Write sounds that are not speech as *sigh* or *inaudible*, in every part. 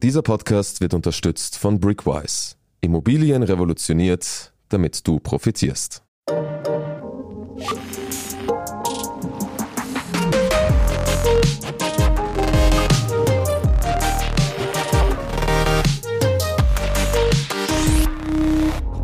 Dieser Podcast wird unterstützt von Brickwise. Immobilien revolutioniert, damit du profitierst.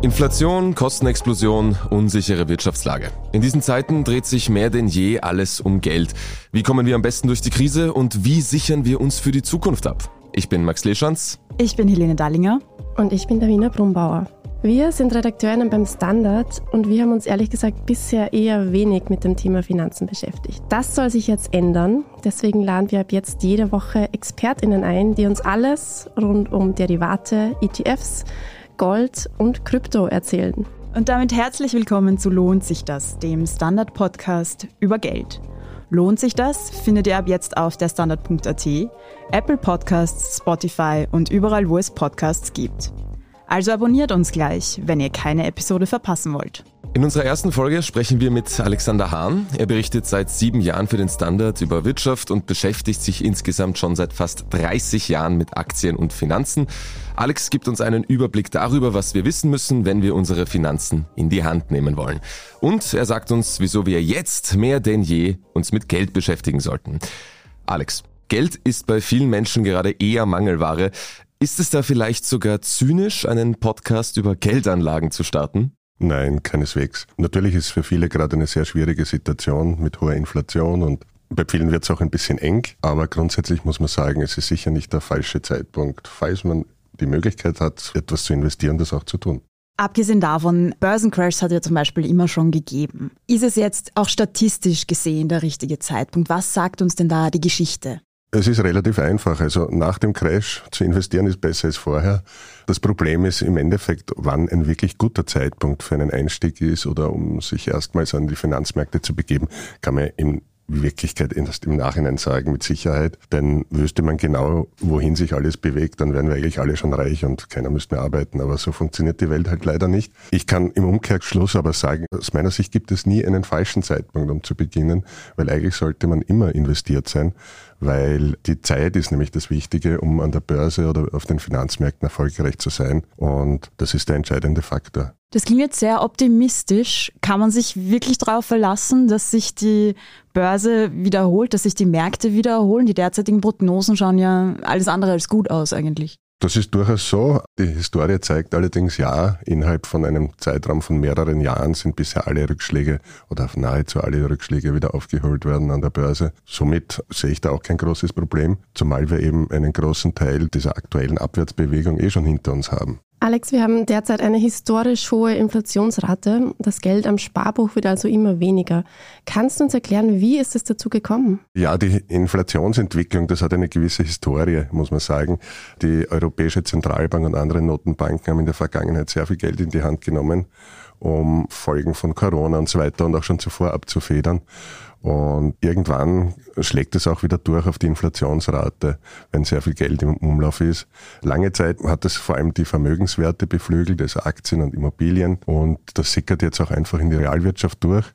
Inflation, Kostenexplosion, unsichere Wirtschaftslage. In diesen Zeiten dreht sich mehr denn je alles um Geld. Wie kommen wir am besten durch die Krise und wie sichern wir uns für die Zukunft ab? Ich bin Max Leschanz. Ich bin Helene Dallinger. Und ich bin Davina Brumbauer. Wir sind Redakteurinnen beim Standard und wir haben uns ehrlich gesagt bisher eher wenig mit dem Thema Finanzen beschäftigt. Das soll sich jetzt ändern. Deswegen laden wir ab jetzt jede Woche ExpertInnen ein, die uns alles rund um Derivate, ETFs, Gold und Krypto erzählen. Und damit herzlich willkommen zu Lohnt sich das, dem Standard-Podcast über Geld. Lohnt sich das? Findet ihr ab jetzt auf der Standard.at, Apple Podcasts, Spotify und überall, wo es Podcasts gibt. Also abonniert uns gleich, wenn ihr keine Episode verpassen wollt. In unserer ersten Folge sprechen wir mit Alexander Hahn. Er berichtet seit sieben Jahren für den Standard über Wirtschaft und beschäftigt sich insgesamt schon seit fast 30 Jahren mit Aktien und Finanzen. Alex gibt uns einen Überblick darüber, was wir wissen müssen, wenn wir unsere Finanzen in die Hand nehmen wollen. Und er sagt uns, wieso wir jetzt mehr denn je uns mit Geld beschäftigen sollten. Alex, Geld ist bei vielen Menschen gerade eher Mangelware. Ist es da vielleicht sogar zynisch, einen Podcast über Geldanlagen zu starten? Nein, keineswegs. Natürlich ist es für viele gerade eine sehr schwierige Situation mit hoher Inflation und bei vielen wird es auch ein bisschen eng, aber grundsätzlich muss man sagen, es ist sicher nicht der falsche Zeitpunkt, falls man die Möglichkeit hat, etwas zu investieren, das auch zu tun. Abgesehen davon, Börsencrashs hat ja zum Beispiel immer schon gegeben. Ist es jetzt auch statistisch gesehen der richtige Zeitpunkt? Was sagt uns denn da die Geschichte? Es ist relativ einfach. Also nach dem Crash zu investieren ist besser als vorher. Das Problem ist im Endeffekt, wann ein wirklich guter Zeitpunkt für einen Einstieg ist oder um sich erstmals an die Finanzmärkte zu begeben, kann man im Wirklichkeit erst im Nachhinein sagen, mit Sicherheit. Denn wüsste man genau, wohin sich alles bewegt, dann wären wir eigentlich alle schon reich und keiner müsste mehr arbeiten. Aber so funktioniert die Welt halt leider nicht. Ich kann im Umkehrschluss aber sagen, aus meiner Sicht gibt es nie einen falschen Zeitpunkt, um zu beginnen, weil eigentlich sollte man immer investiert sein weil die Zeit ist nämlich das Wichtige, um an der Börse oder auf den Finanzmärkten erfolgreich zu sein. Und das ist der entscheidende Faktor. Das klingt jetzt sehr optimistisch. Kann man sich wirklich darauf verlassen, dass sich die Börse wiederholt, dass sich die Märkte wiederholen? Die derzeitigen Prognosen schauen ja alles andere als gut aus eigentlich. Das ist durchaus so. Die Historie zeigt allerdings ja, innerhalb von einem Zeitraum von mehreren Jahren sind bisher alle Rückschläge oder nahezu alle Rückschläge wieder aufgeholt werden an der Börse. Somit sehe ich da auch kein großes Problem, zumal wir eben einen großen Teil dieser aktuellen Abwärtsbewegung eh schon hinter uns haben. Alex, wir haben derzeit eine historisch hohe Inflationsrate. Das Geld am Sparbuch wird also immer weniger. Kannst du uns erklären, wie ist es dazu gekommen? Ja, die Inflationsentwicklung, das hat eine gewisse Historie, muss man sagen. Die Europäische Zentralbank und andere Notenbanken haben in der Vergangenheit sehr viel Geld in die Hand genommen, um Folgen von Corona und so weiter und auch schon zuvor abzufedern. Und irgendwann schlägt es auch wieder durch auf die Inflationsrate, wenn sehr viel Geld im Umlauf ist. Lange Zeit hat es vor allem die Vermögenswerte beflügelt, also Aktien und Immobilien. Und das sickert jetzt auch einfach in die Realwirtschaft durch.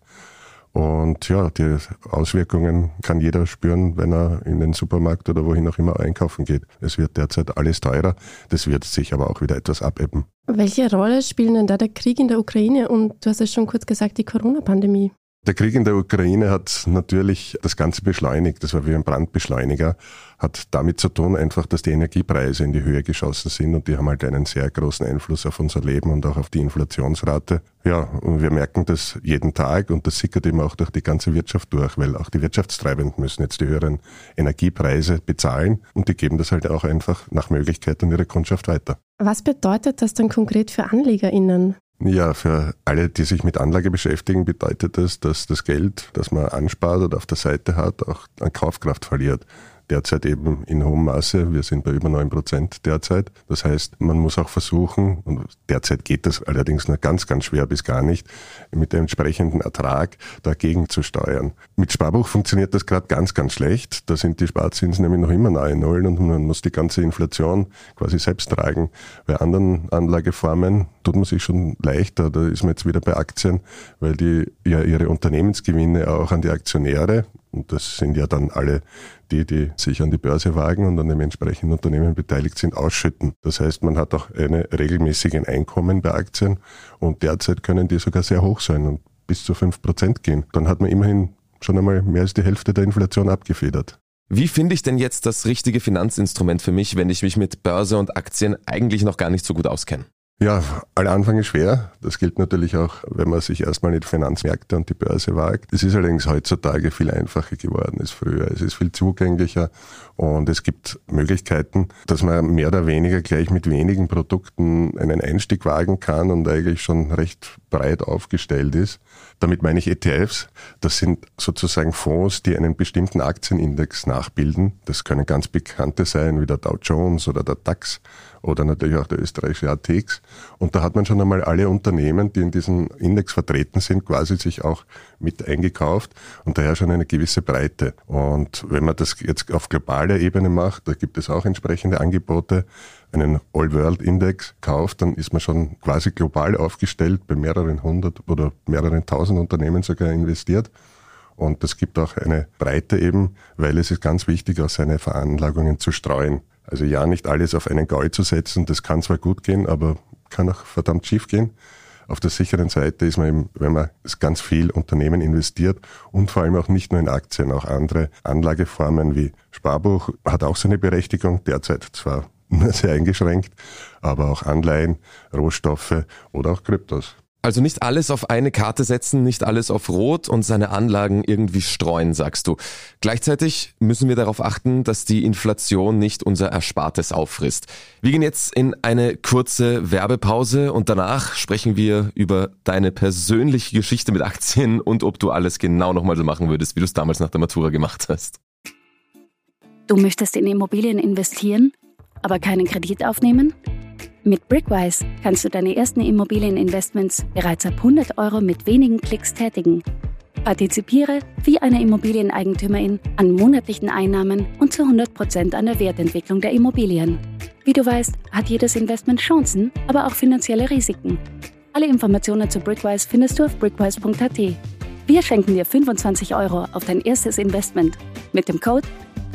Und ja, die Auswirkungen kann jeder spüren, wenn er in den Supermarkt oder wohin auch immer einkaufen geht. Es wird derzeit alles teurer. Das wird sich aber auch wieder etwas abebben. Welche Rolle spielen denn da der Krieg in der Ukraine und du hast es schon kurz gesagt, die Corona-Pandemie? Der Krieg in der Ukraine hat natürlich das Ganze beschleunigt. Das war wie ein Brandbeschleuniger. Hat damit zu tun einfach, dass die Energiepreise in die Höhe geschossen sind und die haben halt einen sehr großen Einfluss auf unser Leben und auch auf die Inflationsrate. Ja, und wir merken das jeden Tag und das sickert eben auch durch die ganze Wirtschaft durch, weil auch die Wirtschaftstreibenden müssen jetzt die höheren Energiepreise bezahlen und die geben das halt auch einfach nach Möglichkeit an ihre Kundschaft weiter. Was bedeutet das dann konkret für AnlegerInnen? Ja, für alle, die sich mit Anlage beschäftigen, bedeutet das, dass das Geld, das man anspart oder auf der Seite hat, auch an Kaufkraft verliert derzeit eben in hohem Maße. Wir sind bei über neun Prozent derzeit. Das heißt, man muss auch versuchen, und derzeit geht das allerdings nur ganz, ganz schwer bis gar nicht, mit dem entsprechenden Ertrag dagegen zu steuern. Mit Sparbuch funktioniert das gerade ganz, ganz schlecht. Da sind die Sparzinsen nämlich noch immer nahe Null und man muss die ganze Inflation quasi selbst tragen. Bei anderen Anlageformen tut man sich schon leichter. Da ist man jetzt wieder bei Aktien, weil die ja ihre Unternehmensgewinne auch an die Aktionäre Und das sind ja dann alle die, die sich an die Börse wagen und an dem entsprechenden Unternehmen beteiligt sind, ausschütten. Das heißt, man hat auch eine regelmäßigen Einkommen bei Aktien und derzeit können die sogar sehr hoch sein und bis zu fünf Prozent gehen. Dann hat man immerhin schon einmal mehr als die Hälfte der Inflation abgefedert. Wie finde ich denn jetzt das richtige Finanzinstrument für mich, wenn ich mich mit Börse und Aktien eigentlich noch gar nicht so gut auskenne? Ja, aller Anfang ist schwer. Das gilt natürlich auch, wenn man sich erstmal in die Finanzmärkte und die Börse wagt. Es ist allerdings heutzutage viel einfacher geworden als früher. Es ist viel zugänglicher und es gibt Möglichkeiten, dass man mehr oder weniger gleich mit wenigen Produkten einen Einstieg wagen kann und eigentlich schon recht breit aufgestellt ist. Damit meine ich ETFs. Das sind sozusagen Fonds, die einen bestimmten Aktienindex nachbilden. Das können ganz bekannte sein, wie der Dow Jones oder der DAX oder natürlich auch der österreichische ATX. Und da hat man schon einmal alle Unternehmen, die in diesem Index vertreten sind, quasi sich auch mit eingekauft und daher schon eine gewisse Breite. Und wenn man das jetzt auf globaler Ebene macht, da gibt es auch entsprechende Angebote, einen All-World-Index kauft, dann ist man schon quasi global aufgestellt, bei mehreren hundert oder mehreren tausend Unternehmen sogar investiert. Und das gibt auch eine Breite eben, weil es ist ganz wichtig, auch seine Veranlagungen zu streuen. Also ja, nicht alles auf einen Gaul zu setzen, das kann zwar gut gehen, aber kann auch verdammt schief gehen. Auf der sicheren Seite ist man eben, wenn man ganz viel Unternehmen investiert und vor allem auch nicht nur in Aktien, auch andere Anlageformen wie Sparbuch hat auch seine Berechtigung, derzeit zwar nur *laughs* sehr eingeschränkt, aber auch Anleihen, Rohstoffe oder auch Kryptos. Also nicht alles auf eine Karte setzen, nicht alles auf Rot und seine Anlagen irgendwie streuen, sagst du. Gleichzeitig müssen wir darauf achten, dass die Inflation nicht unser Erspartes auffrisst. Wir gehen jetzt in eine kurze Werbepause und danach sprechen wir über deine persönliche Geschichte mit Aktien und ob du alles genau nochmal so machen würdest, wie du es damals nach der Matura gemacht hast. Du möchtest in Immobilien investieren, aber keinen Kredit aufnehmen? Mit Brickwise kannst du deine ersten Immobilieninvestments bereits ab 100 Euro mit wenigen Klicks tätigen. Partizipiere wie eine Immobilieneigentümerin an monatlichen Einnahmen und zu 100% an der Wertentwicklung der Immobilien. Wie du weißt, hat jedes Investment Chancen, aber auch finanzielle Risiken. Alle Informationen zu Brickwise findest du auf brickwise.at. Wir schenken dir 25 Euro auf dein erstes Investment mit dem Code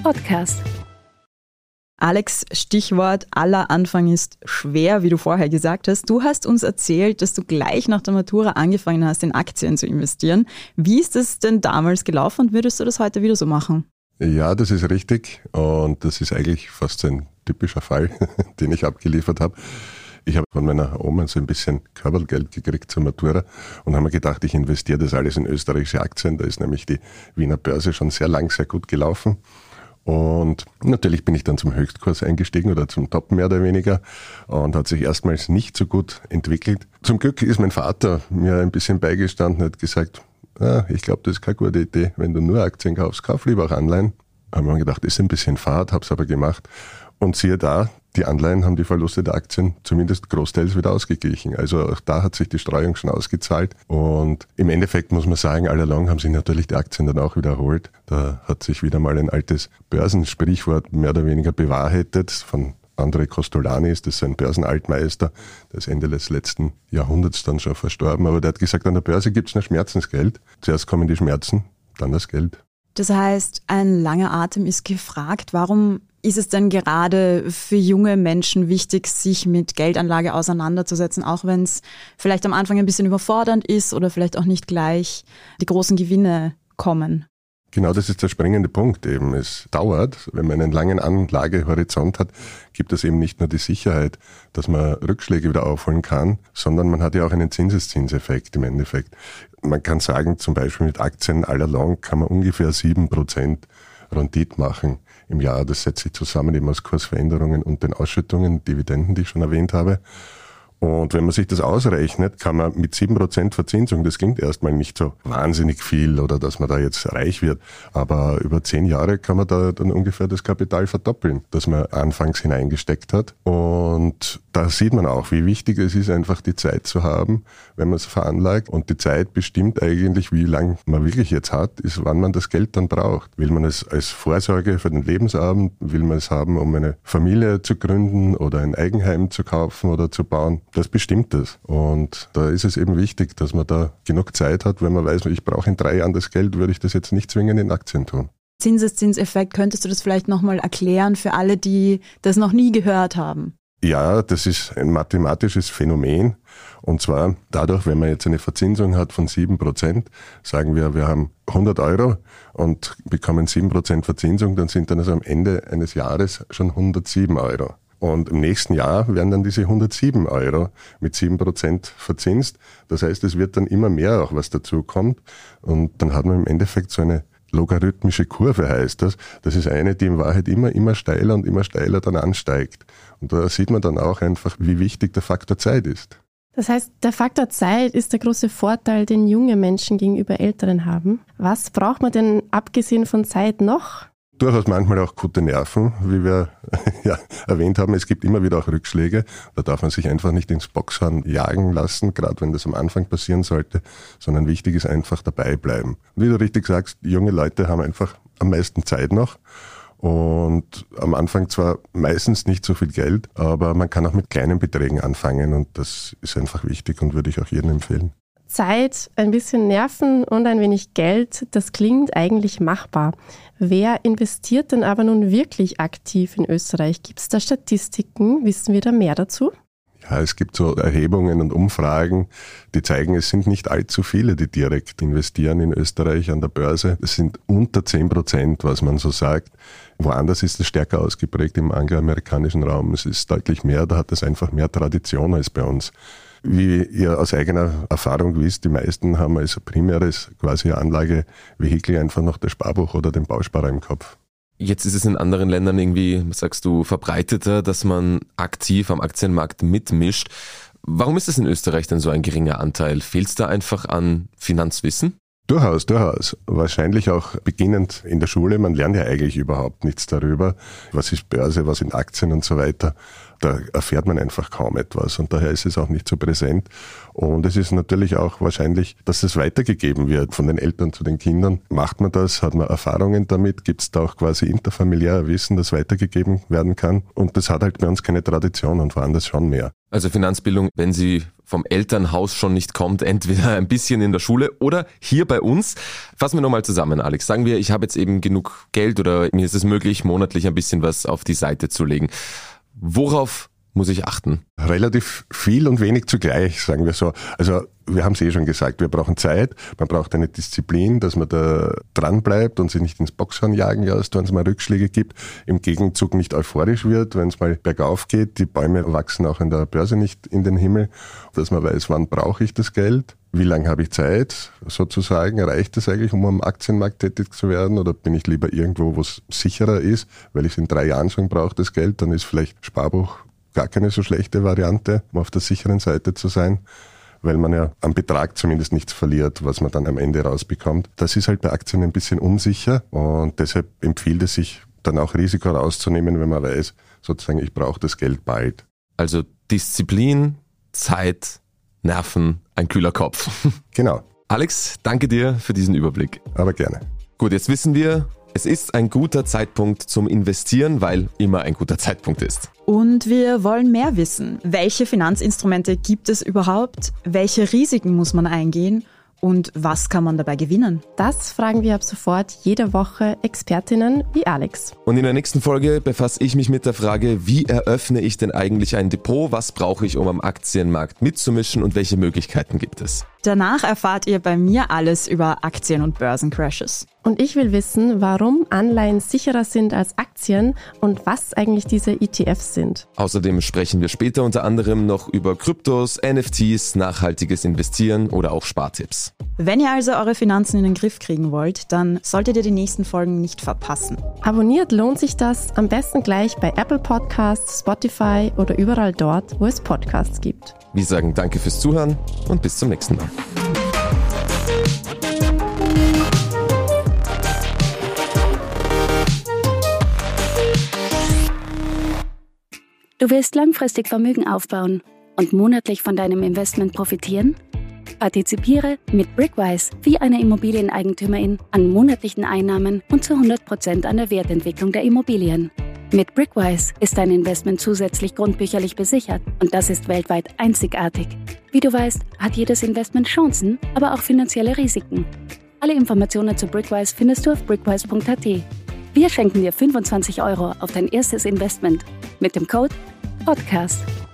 PODCAST. Alex, Stichwort aller Anfang ist schwer, wie du vorher gesagt hast. Du hast uns erzählt, dass du gleich nach der Matura angefangen hast, in Aktien zu investieren. Wie ist es denn damals gelaufen und würdest du das heute wieder so machen? Ja, das ist richtig und das ist eigentlich fast ein typischer Fall, *laughs* den ich abgeliefert habe. Ich habe von meiner Oma so ein bisschen Körpergeld gekriegt zur Matura und habe mir gedacht, ich investiere das alles in österreichische Aktien. Da ist nämlich die Wiener Börse schon sehr lang sehr gut gelaufen. Und natürlich bin ich dann zum Höchstkurs eingestiegen oder zum Top mehr oder weniger und hat sich erstmals nicht so gut entwickelt. Zum Glück ist mein Vater mir ein bisschen beigestanden hat gesagt, ah, ich glaube, das ist keine gute Idee. Wenn du nur Aktien kaufst, kauf lieber auch Anleihen. Haben wir gedacht, ist ein bisschen Fahrt, hab's aber gemacht. Und siehe da, die Anleihen haben die Verluste der Aktien zumindest großteils wieder ausgeglichen. Also auch da hat sich die Streuung schon ausgezahlt. Und im Endeffekt muss man sagen, all along haben sich natürlich die Aktien dann auch wiederholt. Da hat sich wieder mal ein altes Börsensprichwort mehr oder weniger bewahrheitet von André Costolani ist das ein Börsenaltmeister, der ist Ende des letzten Jahrhunderts dann schon verstorben, aber der hat gesagt, an der Börse gibt es nur Schmerzensgeld. Zuerst kommen die Schmerzen, dann das Geld. Das heißt, ein langer Atem ist gefragt. Warum ist es denn gerade für junge Menschen wichtig, sich mit Geldanlage auseinanderzusetzen, auch wenn es vielleicht am Anfang ein bisschen überfordernd ist oder vielleicht auch nicht gleich die großen Gewinne kommen? Genau, das ist der springende Punkt eben. Es dauert, wenn man einen langen Anlagehorizont hat, gibt es eben nicht nur die Sicherheit, dass man Rückschläge wieder aufholen kann, sondern man hat ja auch einen Zinseszinseffekt im Endeffekt. Man kann sagen, zum Beispiel mit Aktien all along kann man ungefähr sieben Prozent Rendite machen im Jahr. Das setzt sich zusammen eben aus Kursveränderungen und den Ausschüttungen, Dividenden, die ich schon erwähnt habe. Und wenn man sich das ausrechnet, kann man mit sieben Prozent Verzinsung, das klingt erstmal nicht so wahnsinnig viel oder dass man da jetzt reich wird, aber über zehn Jahre kann man da dann ungefähr das Kapital verdoppeln, das man anfangs hineingesteckt hat. Und da sieht man auch, wie wichtig es ist, einfach die Zeit zu haben, wenn man es veranlagt. Und die Zeit bestimmt eigentlich, wie lange man wirklich jetzt hat, ist, wann man das Geld dann braucht. Will man es als Vorsorge für den Lebensabend? Will man es haben, um eine Familie zu gründen oder ein Eigenheim zu kaufen oder zu bauen? Das bestimmt das. Und da ist es eben wichtig, dass man da genug Zeit hat, wenn man weiß, ich brauche in drei Jahren das Geld, würde ich das jetzt nicht zwingend in Aktien tun. Zinseszinseffekt, könntest du das vielleicht nochmal erklären für alle, die das noch nie gehört haben? Ja, das ist ein mathematisches Phänomen. Und zwar dadurch, wenn man jetzt eine Verzinsung hat von sieben Prozent, sagen wir, wir haben 100 Euro und bekommen sieben Prozent Verzinsung, dann sind dann also am Ende eines Jahres schon 107 Euro. Und im nächsten Jahr werden dann diese 107 Euro mit sieben Prozent verzinst. Das heißt, es wird dann immer mehr auch was dazu kommt. Und dann hat man im Endeffekt so eine logarithmische Kurve heißt das. Das ist eine, die in Wahrheit immer, immer steiler und immer steiler dann ansteigt. Und da sieht man dann auch einfach, wie wichtig der Faktor Zeit ist. Das heißt, der Faktor Zeit ist der große Vorteil, den junge Menschen gegenüber Älteren haben. Was braucht man denn abgesehen von Zeit noch? Durchaus manchmal auch gute Nerven, wie wir *laughs* ja, erwähnt haben. Es gibt immer wieder auch Rückschläge. Da darf man sich einfach nicht ins Boxhorn jagen lassen, gerade wenn das am Anfang passieren sollte, sondern wichtig ist einfach dabei bleiben. Und wie du richtig sagst, junge Leute haben einfach am meisten Zeit noch und am Anfang zwar meistens nicht so viel Geld, aber man kann auch mit kleinen Beträgen anfangen und das ist einfach wichtig und würde ich auch jedem empfehlen. Zeit, ein bisschen Nerven und ein wenig Geld, das klingt eigentlich machbar. Wer investiert denn aber nun wirklich aktiv in Österreich? Gibt es da Statistiken? Wissen wir da mehr dazu? Ja, es gibt so Erhebungen und Umfragen, die zeigen, es sind nicht allzu viele, die direkt investieren in Österreich an der Börse. Es sind unter 10 Prozent, was man so sagt. Woanders ist es stärker ausgeprägt im angloamerikanischen Raum. Es ist deutlich mehr, da hat es einfach mehr Tradition als bei uns. Wie ihr aus eigener Erfahrung wisst, die meisten haben als primäres quasi Anlagevehikel einfach noch das Sparbuch oder den Bausparer im Kopf. Jetzt ist es in anderen Ländern irgendwie, sagst du, verbreiteter, dass man aktiv am Aktienmarkt mitmischt. Warum ist es in Österreich denn so ein geringer Anteil? Fehlt es da einfach an Finanzwissen? Durchaus, durchaus. Wahrscheinlich auch beginnend in der Schule. Man lernt ja eigentlich überhaupt nichts darüber. Was ist Börse, was sind Aktien und so weiter da erfährt man einfach kaum etwas und daher ist es auch nicht so präsent. Und es ist natürlich auch wahrscheinlich, dass es weitergegeben wird von den Eltern zu den Kindern. Macht man das? Hat man Erfahrungen damit? Gibt es da auch quasi interfamiliär Wissen, das weitergegeben werden kann? Und das hat halt bei uns keine Tradition und woanders schon mehr. Also Finanzbildung, wenn sie vom Elternhaus schon nicht kommt, entweder ein bisschen in der Schule oder hier bei uns. Fassen wir nochmal zusammen, Alex. Sagen wir, ich habe jetzt eben genug Geld oder mir ist es möglich, monatlich ein bisschen was auf die Seite zu legen. Worauf muss ich achten? Relativ viel und wenig zugleich, sagen wir so. Also wir haben es eh schon gesagt, wir brauchen Zeit, man braucht eine Disziplin, dass man da dran bleibt und sich nicht ins Boxhorn jagen lässt, wenn es mal Rückschläge gibt. Im Gegenzug nicht euphorisch wird, wenn es mal bergauf geht. Die Bäume wachsen auch in der Börse nicht in den Himmel. Dass man weiß, wann brauche ich das Geld, wie lange habe ich Zeit, sozusagen. Reicht es eigentlich, um am Aktienmarkt tätig zu werden oder bin ich lieber irgendwo, wo es sicherer ist, weil ich in drei Jahren schon brauche, das Geld, dann ist vielleicht Sparbuch gar keine so schlechte Variante, um auf der sicheren Seite zu sein, weil man ja am Betrag zumindest nichts verliert, was man dann am Ende rausbekommt. Das ist halt bei Aktien ein bisschen unsicher und deshalb empfiehlt es sich dann auch Risiko rauszunehmen, wenn man weiß, sozusagen, ich brauche das Geld bald. Also Disziplin, Zeit, Nerven, ein kühler Kopf. *laughs* Genau. Alex, danke dir für diesen Überblick. Aber gerne. Gut, jetzt wissen wir, es ist ein guter Zeitpunkt zum Investieren, weil immer ein guter Zeitpunkt ist. Und wir wollen mehr wissen. Welche Finanzinstrumente gibt es überhaupt? Welche Risiken muss man eingehen? Und was kann man dabei gewinnen? Das fragen wir ab sofort jede Woche Expertinnen wie Alex. Und in der nächsten Folge befasse ich mich mit der Frage, wie eröffne ich denn eigentlich ein Depot? Was brauche ich, um am Aktienmarkt mitzumischen und welche Möglichkeiten gibt es? Danach erfahrt ihr bei mir alles über Aktien- und Börsencrashes. Und ich will wissen, warum Anleihen sicherer sind als Aktien und was eigentlich diese ETFs sind. Außerdem sprechen wir später unter anderem noch über Kryptos, NFTs, nachhaltiges Investieren oder auch Spartipps. Wenn ihr also eure Finanzen in den Griff kriegen wollt, dann solltet ihr die nächsten Folgen nicht verpassen. Abonniert lohnt sich das am besten gleich bei Apple Podcasts, Spotify oder überall dort, wo es Podcasts gibt. Wir sagen danke fürs Zuhören und bis zum nächsten Mal. Du willst langfristig Vermögen aufbauen und monatlich von deinem Investment profitieren? Partizipiere mit Brickwise wie eine Immobilieneigentümerin an monatlichen Einnahmen und zu 100% an der Wertentwicklung der Immobilien. Mit Brickwise ist dein Investment zusätzlich grundbücherlich besichert und das ist weltweit einzigartig. Wie du weißt, hat jedes Investment Chancen, aber auch finanzielle Risiken. Alle Informationen zu Brickwise findest du auf brickwise.at. Wir schenken dir 25 Euro auf dein erstes Investment mit dem Code PODCAST.